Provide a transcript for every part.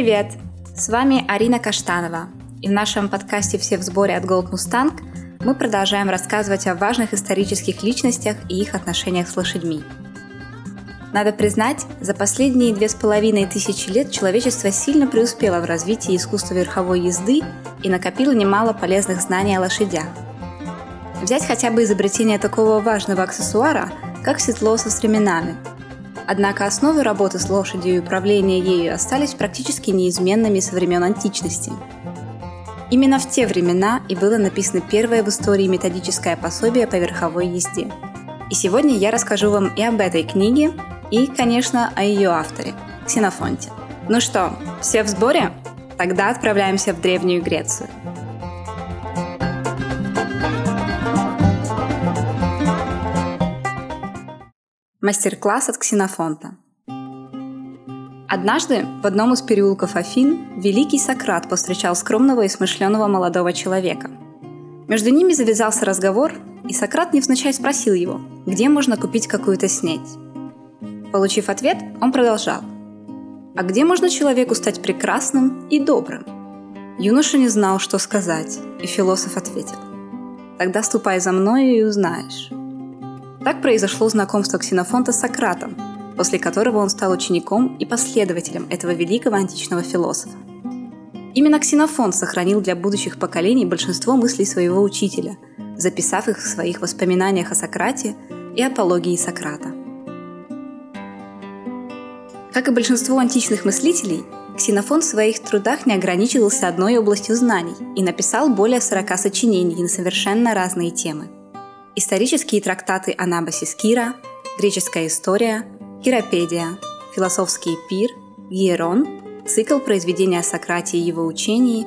Привет! С вами Арина Каштанова. И в нашем подкасте «Все в сборе» от Gold Mustang мы продолжаем рассказывать о важных исторических личностях и их отношениях с лошадьми. Надо признать, за последние две с половиной тысячи лет человечество сильно преуспело в развитии искусства верховой езды и накопило немало полезных знаний о лошадях. Взять хотя бы изобретение такого важного аксессуара, как седло со стременами – Однако основы работы с лошадью и управления ею остались практически неизменными со времен античности. Именно в те времена и было написано первое в истории методическое пособие по верховой езде. И сегодня я расскажу вам и об этой книге, и, конечно, о ее авторе – Ксенофонте. Ну что, все в сборе? Тогда отправляемся в Древнюю Грецию – Мастер-класс от Ксенофонта. Однажды в одном из переулков Афин великий Сократ повстречал скромного и смышленого молодого человека. Между ними завязался разговор, и Сократ невзначай спросил его, где можно купить какую-то снеть. Получив ответ, он продолжал. «А где можно человеку стать прекрасным и добрым?» Юноша не знал, что сказать, и философ ответил. «Тогда ступай за мною и узнаешь». Так произошло знакомство Ксенофонта с Сократом, после которого он стал учеником и последователем этого великого античного философа. Именно Ксенофонт сохранил для будущих поколений большинство мыслей своего учителя, записав их в своих воспоминаниях о Сократе и апологии Сократа. Как и большинство античных мыслителей, Ксенофон в своих трудах не ограничивался одной областью знаний и написал более 40 сочинений на совершенно разные темы – исторические трактаты Анабасис Кира, греческая история, Киропедия, философский пир, Гиерон, цикл произведения о Сократе и его учении,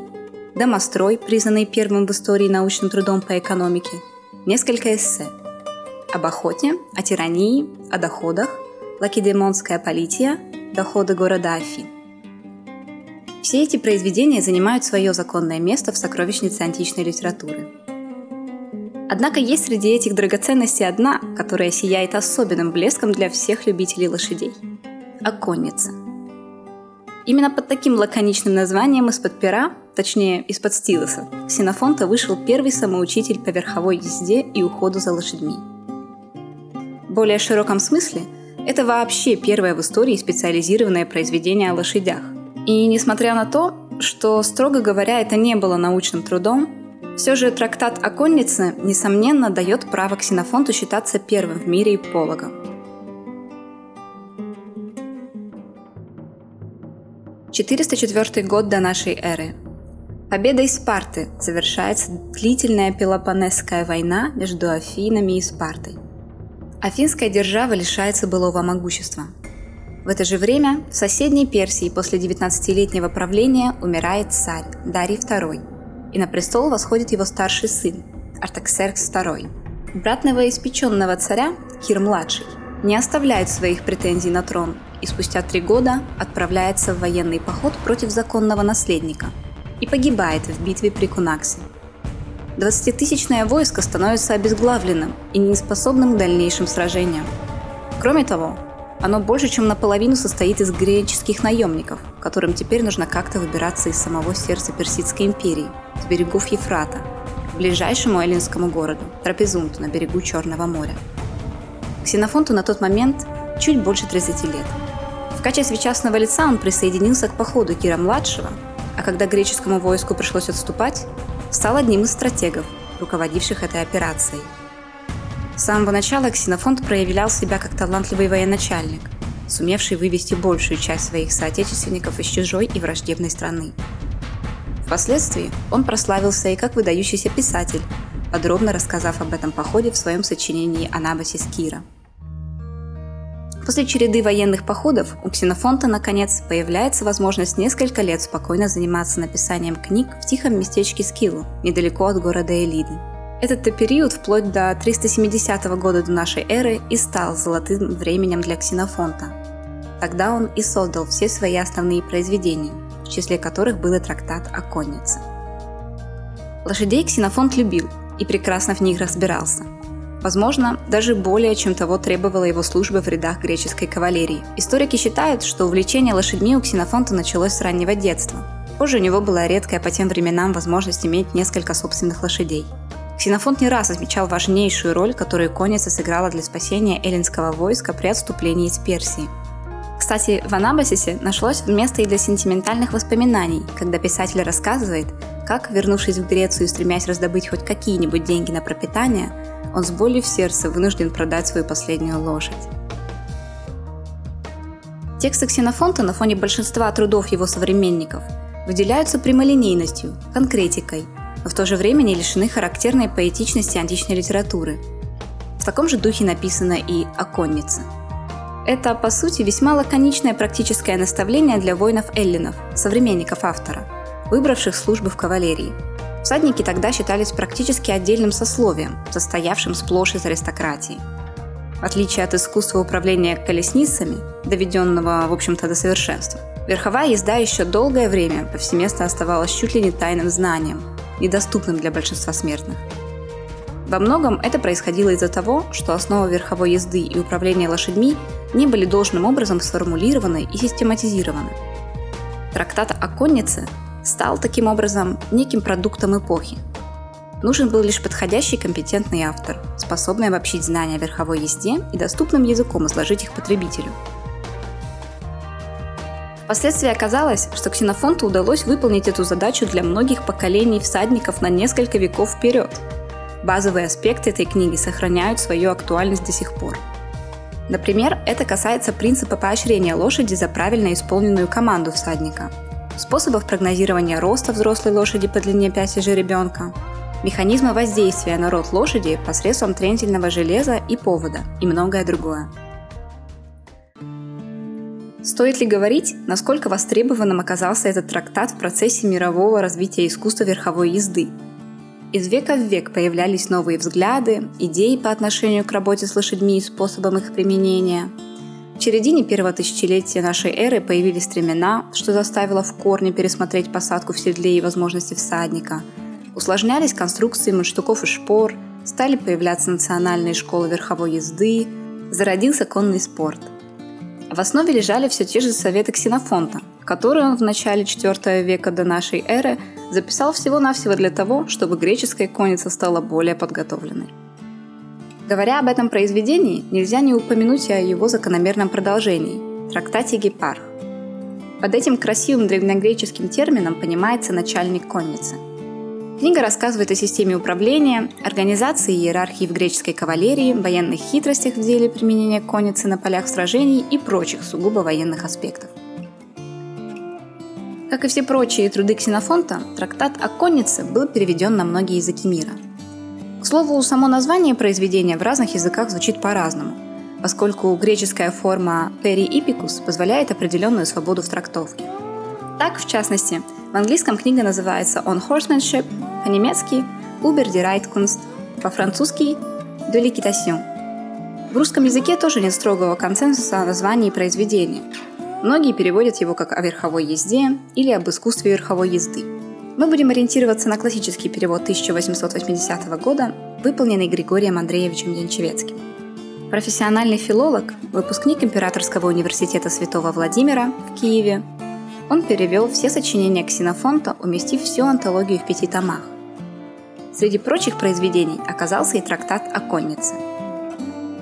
Домострой, признанный первым в истории научным трудом по экономике, несколько эссе об охоте, о тирании, о доходах, Лакедемонская полития, доходы города Афин. Все эти произведения занимают свое законное место в сокровищнице античной литературы – Однако есть среди этих драгоценностей одна, которая сияет особенным блеском для всех любителей лошадей – оконница. Именно под таким лаконичным названием из-под пера, точнее из-под стилуса, Ксенофонта вышел первый самоучитель по верховой езде и уходу за лошадьми. В более широком смысле это вообще первое в истории специализированное произведение о лошадях. И несмотря на то, что, строго говоря, это не было научным трудом, все же трактат о коннице, несомненно, дает право Ксенофонту считаться первым в мире ипологом. четыреста год до нашей эры. Победой Спарты завершается длительная Пелопонесская война между Афинами и Спартой. Афинская держава лишается былого могущества. В это же время в соседней Персии после 19-летнего правления умирает царь Дарий II – и на престол восходит его старший сын, Артаксеркс II. Брат новоиспеченного царя, Кир-младший, не оставляет своих претензий на трон и спустя три года отправляется в военный поход против законного наследника и погибает в битве при Кунаксе. Двадцатитысячное войско становится обезглавленным и неспособным к дальнейшим сражениям. Кроме того, оно больше, чем наполовину состоит из греческих наемников, которым теперь нужно как-то выбираться из самого сердца Персидской империи, с берегов Ефрата, к ближайшему эллинскому городу, Трапезунту на берегу Черного моря. Ксенофонту на тот момент чуть больше 30 лет. В качестве частного лица он присоединился к походу Кира-младшего, а когда греческому войску пришлось отступать, стал одним из стратегов, руководивших этой операцией – с самого начала Ксенофонт проявлял себя как талантливый военачальник, сумевший вывести большую часть своих соотечественников из чужой и враждебной страны. Впоследствии он прославился и как выдающийся писатель, подробно рассказав об этом походе в своем сочинении «Анабасис Кира». После череды военных походов у Ксенофонта, наконец, появляется возможность несколько лет спокойно заниматься написанием книг в тихом местечке Скиллу, недалеко от города Элиды – этот период, вплоть до 370 года до нашей эры, и стал золотым временем для Ксенофонта. Тогда он и создал все свои основные произведения, в числе которых был и трактат о коннице. Лошадей Ксенофонт любил и прекрасно в них разбирался. Возможно, даже более, чем того требовала его служба в рядах греческой кавалерии. Историки считают, что увлечение лошадьми у Ксенофонта началось с раннего детства. Позже у него была редкая по тем временам возможность иметь несколько собственных лошадей. Ксенофонт не раз отмечал важнейшую роль, которую конница сыграла для спасения эллинского войска при отступлении из Персии. Кстати, в Анабасисе нашлось место и для сентиментальных воспоминаний, когда писатель рассказывает, как, вернувшись в Грецию и стремясь раздобыть хоть какие-нибудь деньги на пропитание, он с болью в сердце вынужден продать свою последнюю лошадь. Тексты Ксенофонта на фоне большинства трудов его современников выделяются прямолинейностью, конкретикой, но в то же время не лишены характерной поэтичности античной литературы. В таком же духе написано и «Оконница». Это, по сути, весьма лаконичное практическое наставление для воинов-эллинов, современников автора, выбравших службы в кавалерии – Всадники тогда считались практически отдельным сословием, состоявшим сплошь из аристократии. В отличие от искусства управления колесницами, доведенного, в общем-то, до совершенства, верховая езда еще долгое время повсеместно оставалась чуть ли не тайным знанием, недоступным для большинства смертных. Во многом это происходило из-за того, что основы верховой езды и управления лошадьми не были должным образом сформулированы и систематизированы. Трактат о коннице стал таким образом неким продуктом эпохи. Нужен был лишь подходящий компетентный автор, способный обобщить знания о верховой езде и доступным языком изложить их потребителю. Впоследствии оказалось, что Ксенофонту удалось выполнить эту задачу для многих поколений всадников на несколько веков вперед. Базовые аспекты этой книги сохраняют свою актуальность до сих пор. Например, это касается принципа поощрения лошади за правильно исполненную команду всадника – способов прогнозирования роста взрослой лошади по длине пяти жеребенка, механизмы воздействия на рот лошади посредством трентельного железа и повода и многое другое. Стоит ли говорить, насколько востребованным оказался этот трактат в процессе мирового развития искусства верховой езды? Из века в век появлялись новые взгляды, идеи по отношению к работе с лошадьми и способам их применения – в середине первого тысячелетия нашей эры появились стремена, что заставило в корне пересмотреть посадку в седле и возможности всадника. Усложнялись конструкции мундштуков и шпор, стали появляться национальные школы верховой езды, зародился конный спорт. В основе лежали все те же советы Ксенофонта, которые он в начале IV века до нашей эры записал всего-навсего для того, чтобы греческая конница стала более подготовленной. Говоря об этом произведении, нельзя не упомянуть о его закономерном продолжении – трактате Гепарх. Под этим красивым древнегреческим термином понимается начальник конницы. Книга рассказывает о системе управления, организации и иерархии в греческой кавалерии, военных хитростях в деле применения конницы на полях сражений и прочих сугубо военных аспектов. Как и все прочие труды Ксенофонта, трактат о коннице был переведен на многие языки мира – к слову, само название произведения в разных языках звучит по-разному, поскольку греческая форма «peri-ipicus» позволяет определенную свободу в трактовке. Так, в частности, в английском книга называется «On Horsemanship», по-немецки «Über die Reitkunst», по-французски «De l'équitation». В русском языке тоже нет строгого консенсуса о названии произведения. Многие переводят его как о верховой езде или об искусстве верховой езды. Мы будем ориентироваться на классический перевод 1880 года, выполненный Григорием Андреевичем Янчевецким. Профессиональный филолог, выпускник Императорского университета Святого Владимира в Киеве, он перевел все сочинения Ксенофонта, уместив всю антологию в пяти томах. Среди прочих произведений оказался и трактат о коннице.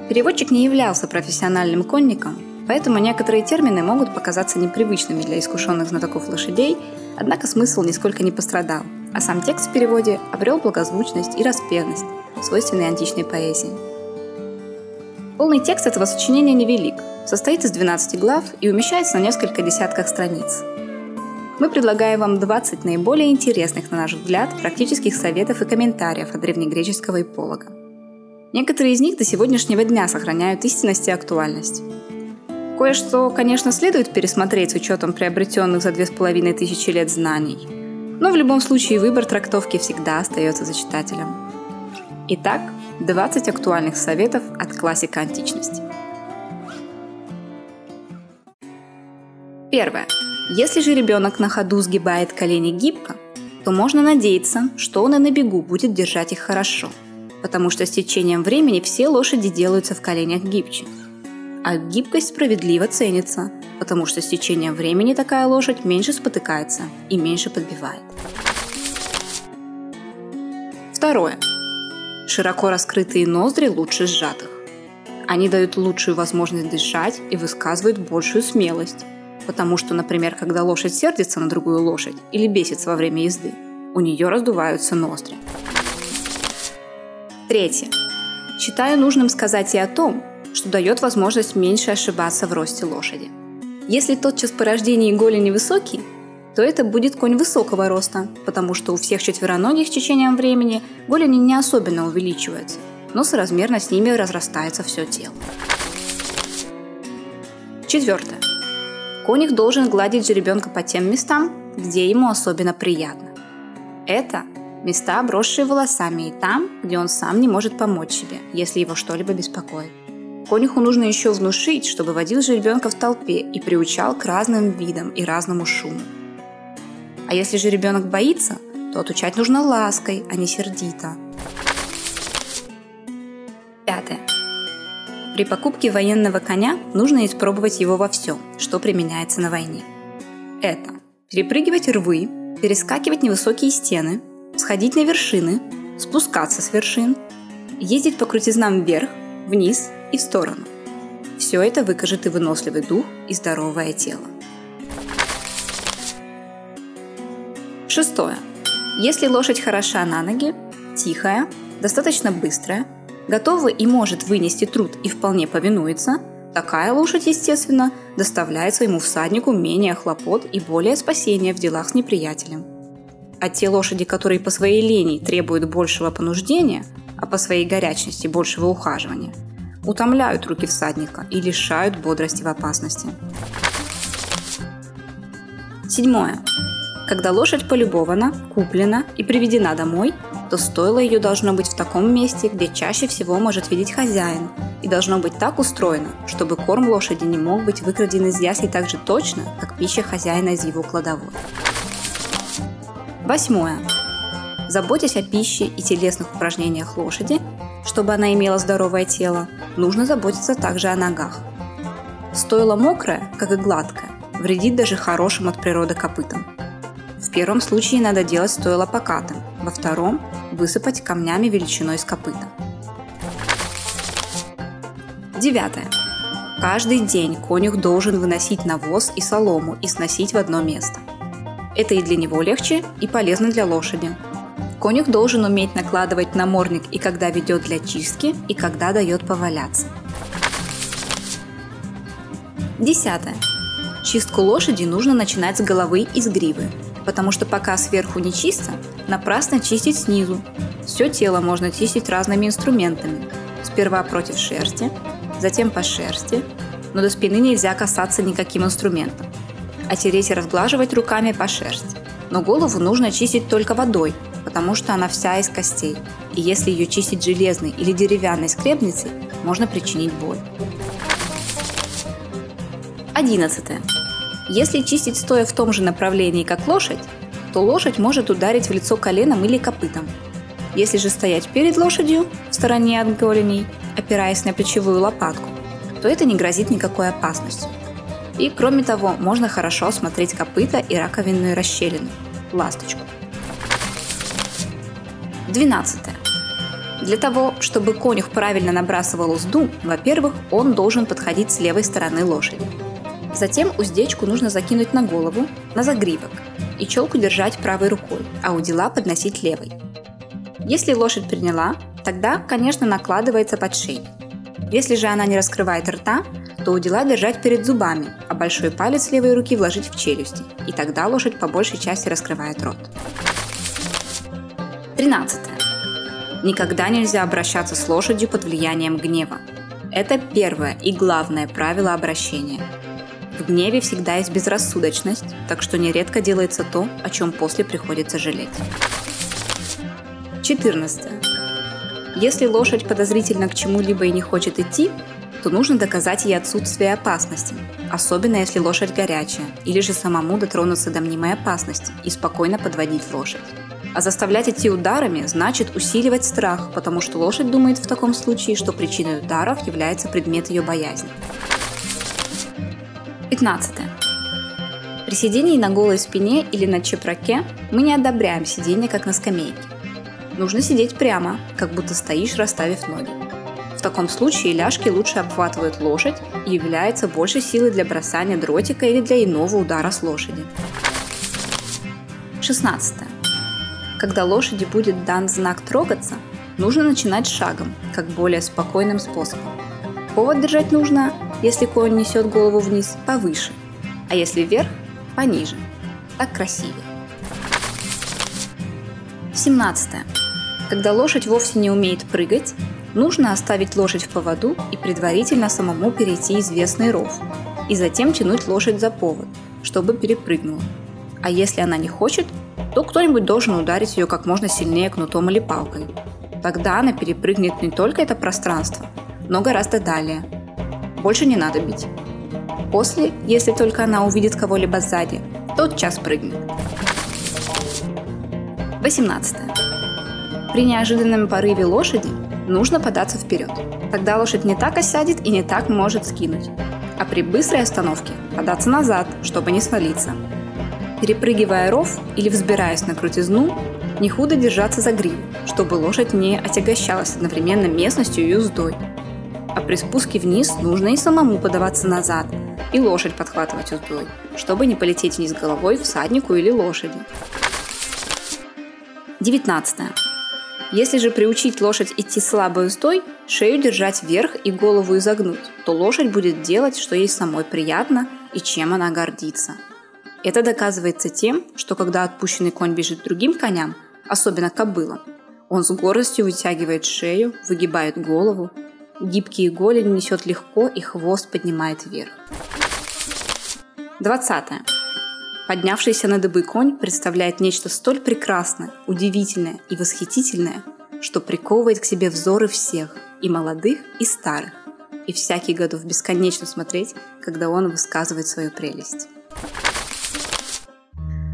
Переводчик не являлся профессиональным конником, поэтому некоторые термины могут показаться непривычными для искушенных знатоков лошадей – Однако смысл нисколько не пострадал, а сам текст в переводе обрел благозвучность и распевность, свойственные античной поэзии. Полный текст этого сочинения невелик, состоит из 12 глав и умещается на несколько десятках страниц. Мы предлагаем вам 20 наиболее интересных, на наш взгляд, практических советов и комментариев от древнегреческого эполога. Некоторые из них до сегодняшнего дня сохраняют истинность и актуальность. Кое-что, конечно, следует пересмотреть с учетом приобретенных за две с половиной тысячи лет знаний. Но в любом случае выбор трактовки всегда остается за читателем. Итак, 20 актуальных советов от классика античности. Первое. Если же ребенок на ходу сгибает колени гибко, то можно надеяться, что он и на бегу будет держать их хорошо. потому что с течением времени все лошади делаются в коленях гибче. А гибкость справедливо ценится, потому что с течением времени такая лошадь меньше спотыкается и меньше подбивает. Второе. Широко раскрытые ноздри лучше сжатых. Они дают лучшую возможность дышать и высказывают большую смелость. Потому что, например, когда лошадь сердится на другую лошадь или бесится во время езды, у нее раздуваются ноздри. Третье. Считаю нужным сказать и о том, что дает возможность меньше ошибаться в росте лошади. Если тотчас по рождении голени высокий, то это будет конь высокого роста, потому что у всех четвероногих с течением времени голени не особенно увеличиваются, но соразмерно с ними разрастается все тело. Четвертое. Конюх должен гладить жеребенка по тем местам, где ему особенно приятно. Это места, обросшие волосами, и там, где он сам не может помочь себе, если его что-либо беспокоит. Конюху нужно еще внушить, чтобы водил же ребенка в толпе и приучал к разным видам и разному шуму. А если же ребенок боится, то отучать нужно лаской, а не сердито. При покупке военного коня нужно испробовать его во всем, что применяется на войне. Это перепрыгивать рвы, перескакивать невысокие стены, сходить на вершины, спускаться с вершин, ездить по крутизнам вверх, вниз и в сторону. Все это выкажет и выносливый дух, и здоровое тело. Шестое. Если лошадь хороша на ноги, тихая, достаточно быстрая, готова и может вынести труд и вполне повинуется, такая лошадь, естественно, доставляет своему всаднику менее хлопот и более спасения в делах с неприятелем – а те лошади, которые по своей лени требуют большего понуждения, а по своей горячности большего ухаживания, утомляют руки всадника и лишают бодрости в опасности. Седьмое. Когда лошадь полюбована, куплена и приведена домой, то стоило ее должно быть в таком месте, где чаще всего может видеть хозяин, и должно быть так устроено, чтобы корм лошади не мог быть выкраден из ясли так же точно, как пища хозяина из его кладовой. Восьмое. Заботясь о пище и телесных упражнениях лошади, чтобы она имела здоровое тело, нужно заботиться также о ногах. Стоило мокрое, как и гладкое, вредит даже хорошим от природы копытам. В первом случае надо делать стоило покатым, во втором – высыпать камнями величиной с копыта. Девятое. Каждый день конюх должен выносить навоз и солому и сносить в одно место – это и для него легче, и полезно для лошади. Конюх должен уметь накладывать намордник и когда ведет для чистки, и когда дает поваляться. Десятое. Чистку лошади нужно начинать с головы и с гривы, потому что пока сверху не чисто, напрасно чистить снизу. Все тело можно чистить разными инструментами. Сперва против шерсти, затем по шерсти, но до спины нельзя касаться никаким инструментом а тереть и разглаживать руками по шерсти. Но голову нужно чистить только водой, потому что она вся из костей. И если ее чистить железной или деревянной скребницей, можно причинить боль. 11. Если чистить стоя в том же направлении, как лошадь, то лошадь может ударить в лицо коленом или копытом. Если же стоять перед лошадью, в стороне от голеней, опираясь на плечевую лопатку, то это не грозит никакой опасностью. И кроме того, можно хорошо осмотреть копыта и раковинную расщелину – ласточку. 12. Для того, чтобы конюх правильно набрасывал узду, во-первых, он должен подходить с левой стороны лошади. Затем уздечку нужно закинуть на голову, на загривок, и челку держать правой рукой, а удила подносить левой. Если лошадь приняла, тогда, конечно, накладывается подшейник. Если же она не раскрывает рта, то удила держать перед зубами, а большой палец левой руки вложить в челюсти, и тогда лошадь по большей части раскрывает рот. 13. Никогда нельзя обращаться с лошадью под влиянием гнева. Это первое и главное правило обращения. В гневе всегда есть безрассудочность, так что нередко делается то, о чем после приходится жалеть. 14. Если лошадь подозрительно к чему-либо и не хочет идти, то нужно доказать ей отсутствие опасности, особенно если лошадь горячая, или же самому дотронуться до мнимой опасности и спокойно подводить лошадь. А заставлять идти ударами значит усиливать страх, потому что лошадь думает в таком случае, что причиной ударов является предмет ее боязни. 15. При сидении на голой спине или на чепраке мы не одобряем сидение как на скамейке. Нужно сидеть прямо, как будто стоишь, расставив ноги. В таком случае ляжки лучше обхватывают лошадь и является больше силы для бросания дротика или для иного удара с лошади. 16. Когда лошади будет дан знак трогаться, нужно начинать шагом, как более спокойным способом. Повод держать нужно, если конь несет голову вниз, повыше, а если вверх, пониже. Так красивее. 17. Когда лошадь вовсе не умеет прыгать, нужно оставить лошадь в поводу и предварительно самому перейти известный ров, и затем тянуть лошадь за повод, чтобы перепрыгнула. А если она не хочет, то кто-нибудь должен ударить ее как можно сильнее кнутом или палкой. Тогда она перепрыгнет не только это пространство, но гораздо далее. Больше не надо бить. После, если только она увидит кого-либо сзади, тот час прыгнет. 18. При неожиданном порыве лошади нужно податься вперед. Тогда лошадь не так осядет и не так может скинуть. А при быстрой остановке податься назад, чтобы не свалиться. Перепрыгивая ров или взбираясь на крутизну, не худо держаться за гриву, чтобы лошадь не отягощалась одновременно местностью и уздой. А при спуске вниз нужно и самому подаваться назад, и лошадь подхватывать уздой, чтобы не полететь вниз головой всаднику или лошади. 19. Если же приучить лошадь идти слабой уздой, шею держать вверх и голову изогнуть, то лошадь будет делать, что ей самой приятно и чем она гордится – это доказывается тем, что когда отпущенный конь бежит другим коням, особенно кобылам, он с гордостью вытягивает шею, выгибает голову, гибкие голени несет легко и хвост поднимает вверх. 20. Поднявшийся на дыбы конь представляет нечто столь прекрасное, удивительное и восхитительное, что приковывает к себе взоры всех, и молодых, и старых, и всякий готов бесконечно смотреть, когда он высказывает свою прелесть.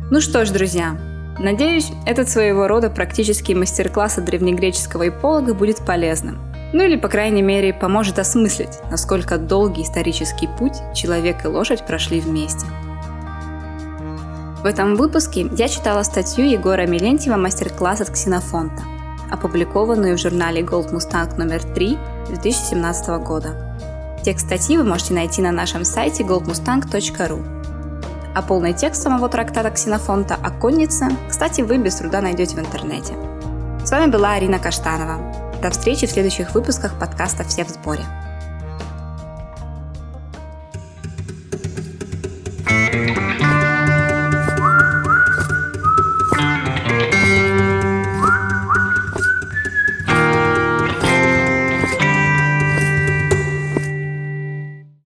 Ну что ж, друзья, надеюсь, этот своего рода практический мастер-класс от древнегреческого эполога будет полезным. Ну или, по крайней мере, поможет осмыслить, насколько долгий исторический путь человек и лошадь прошли вместе. В этом выпуске я читала статью Егора Милентьева «Мастер-класс от Ксенофонта», опубликованную в журнале Gold Mustang номер 3 2017 года. Текст статьи вы можете найти на нашем сайте goldmustang.ru а полный текст самого трактата Ксенофонта о коннице, кстати, вы без труда найдете в интернете. С вами была Арина Каштанова. До встречи в следующих выпусках подкаста «Все в сборе».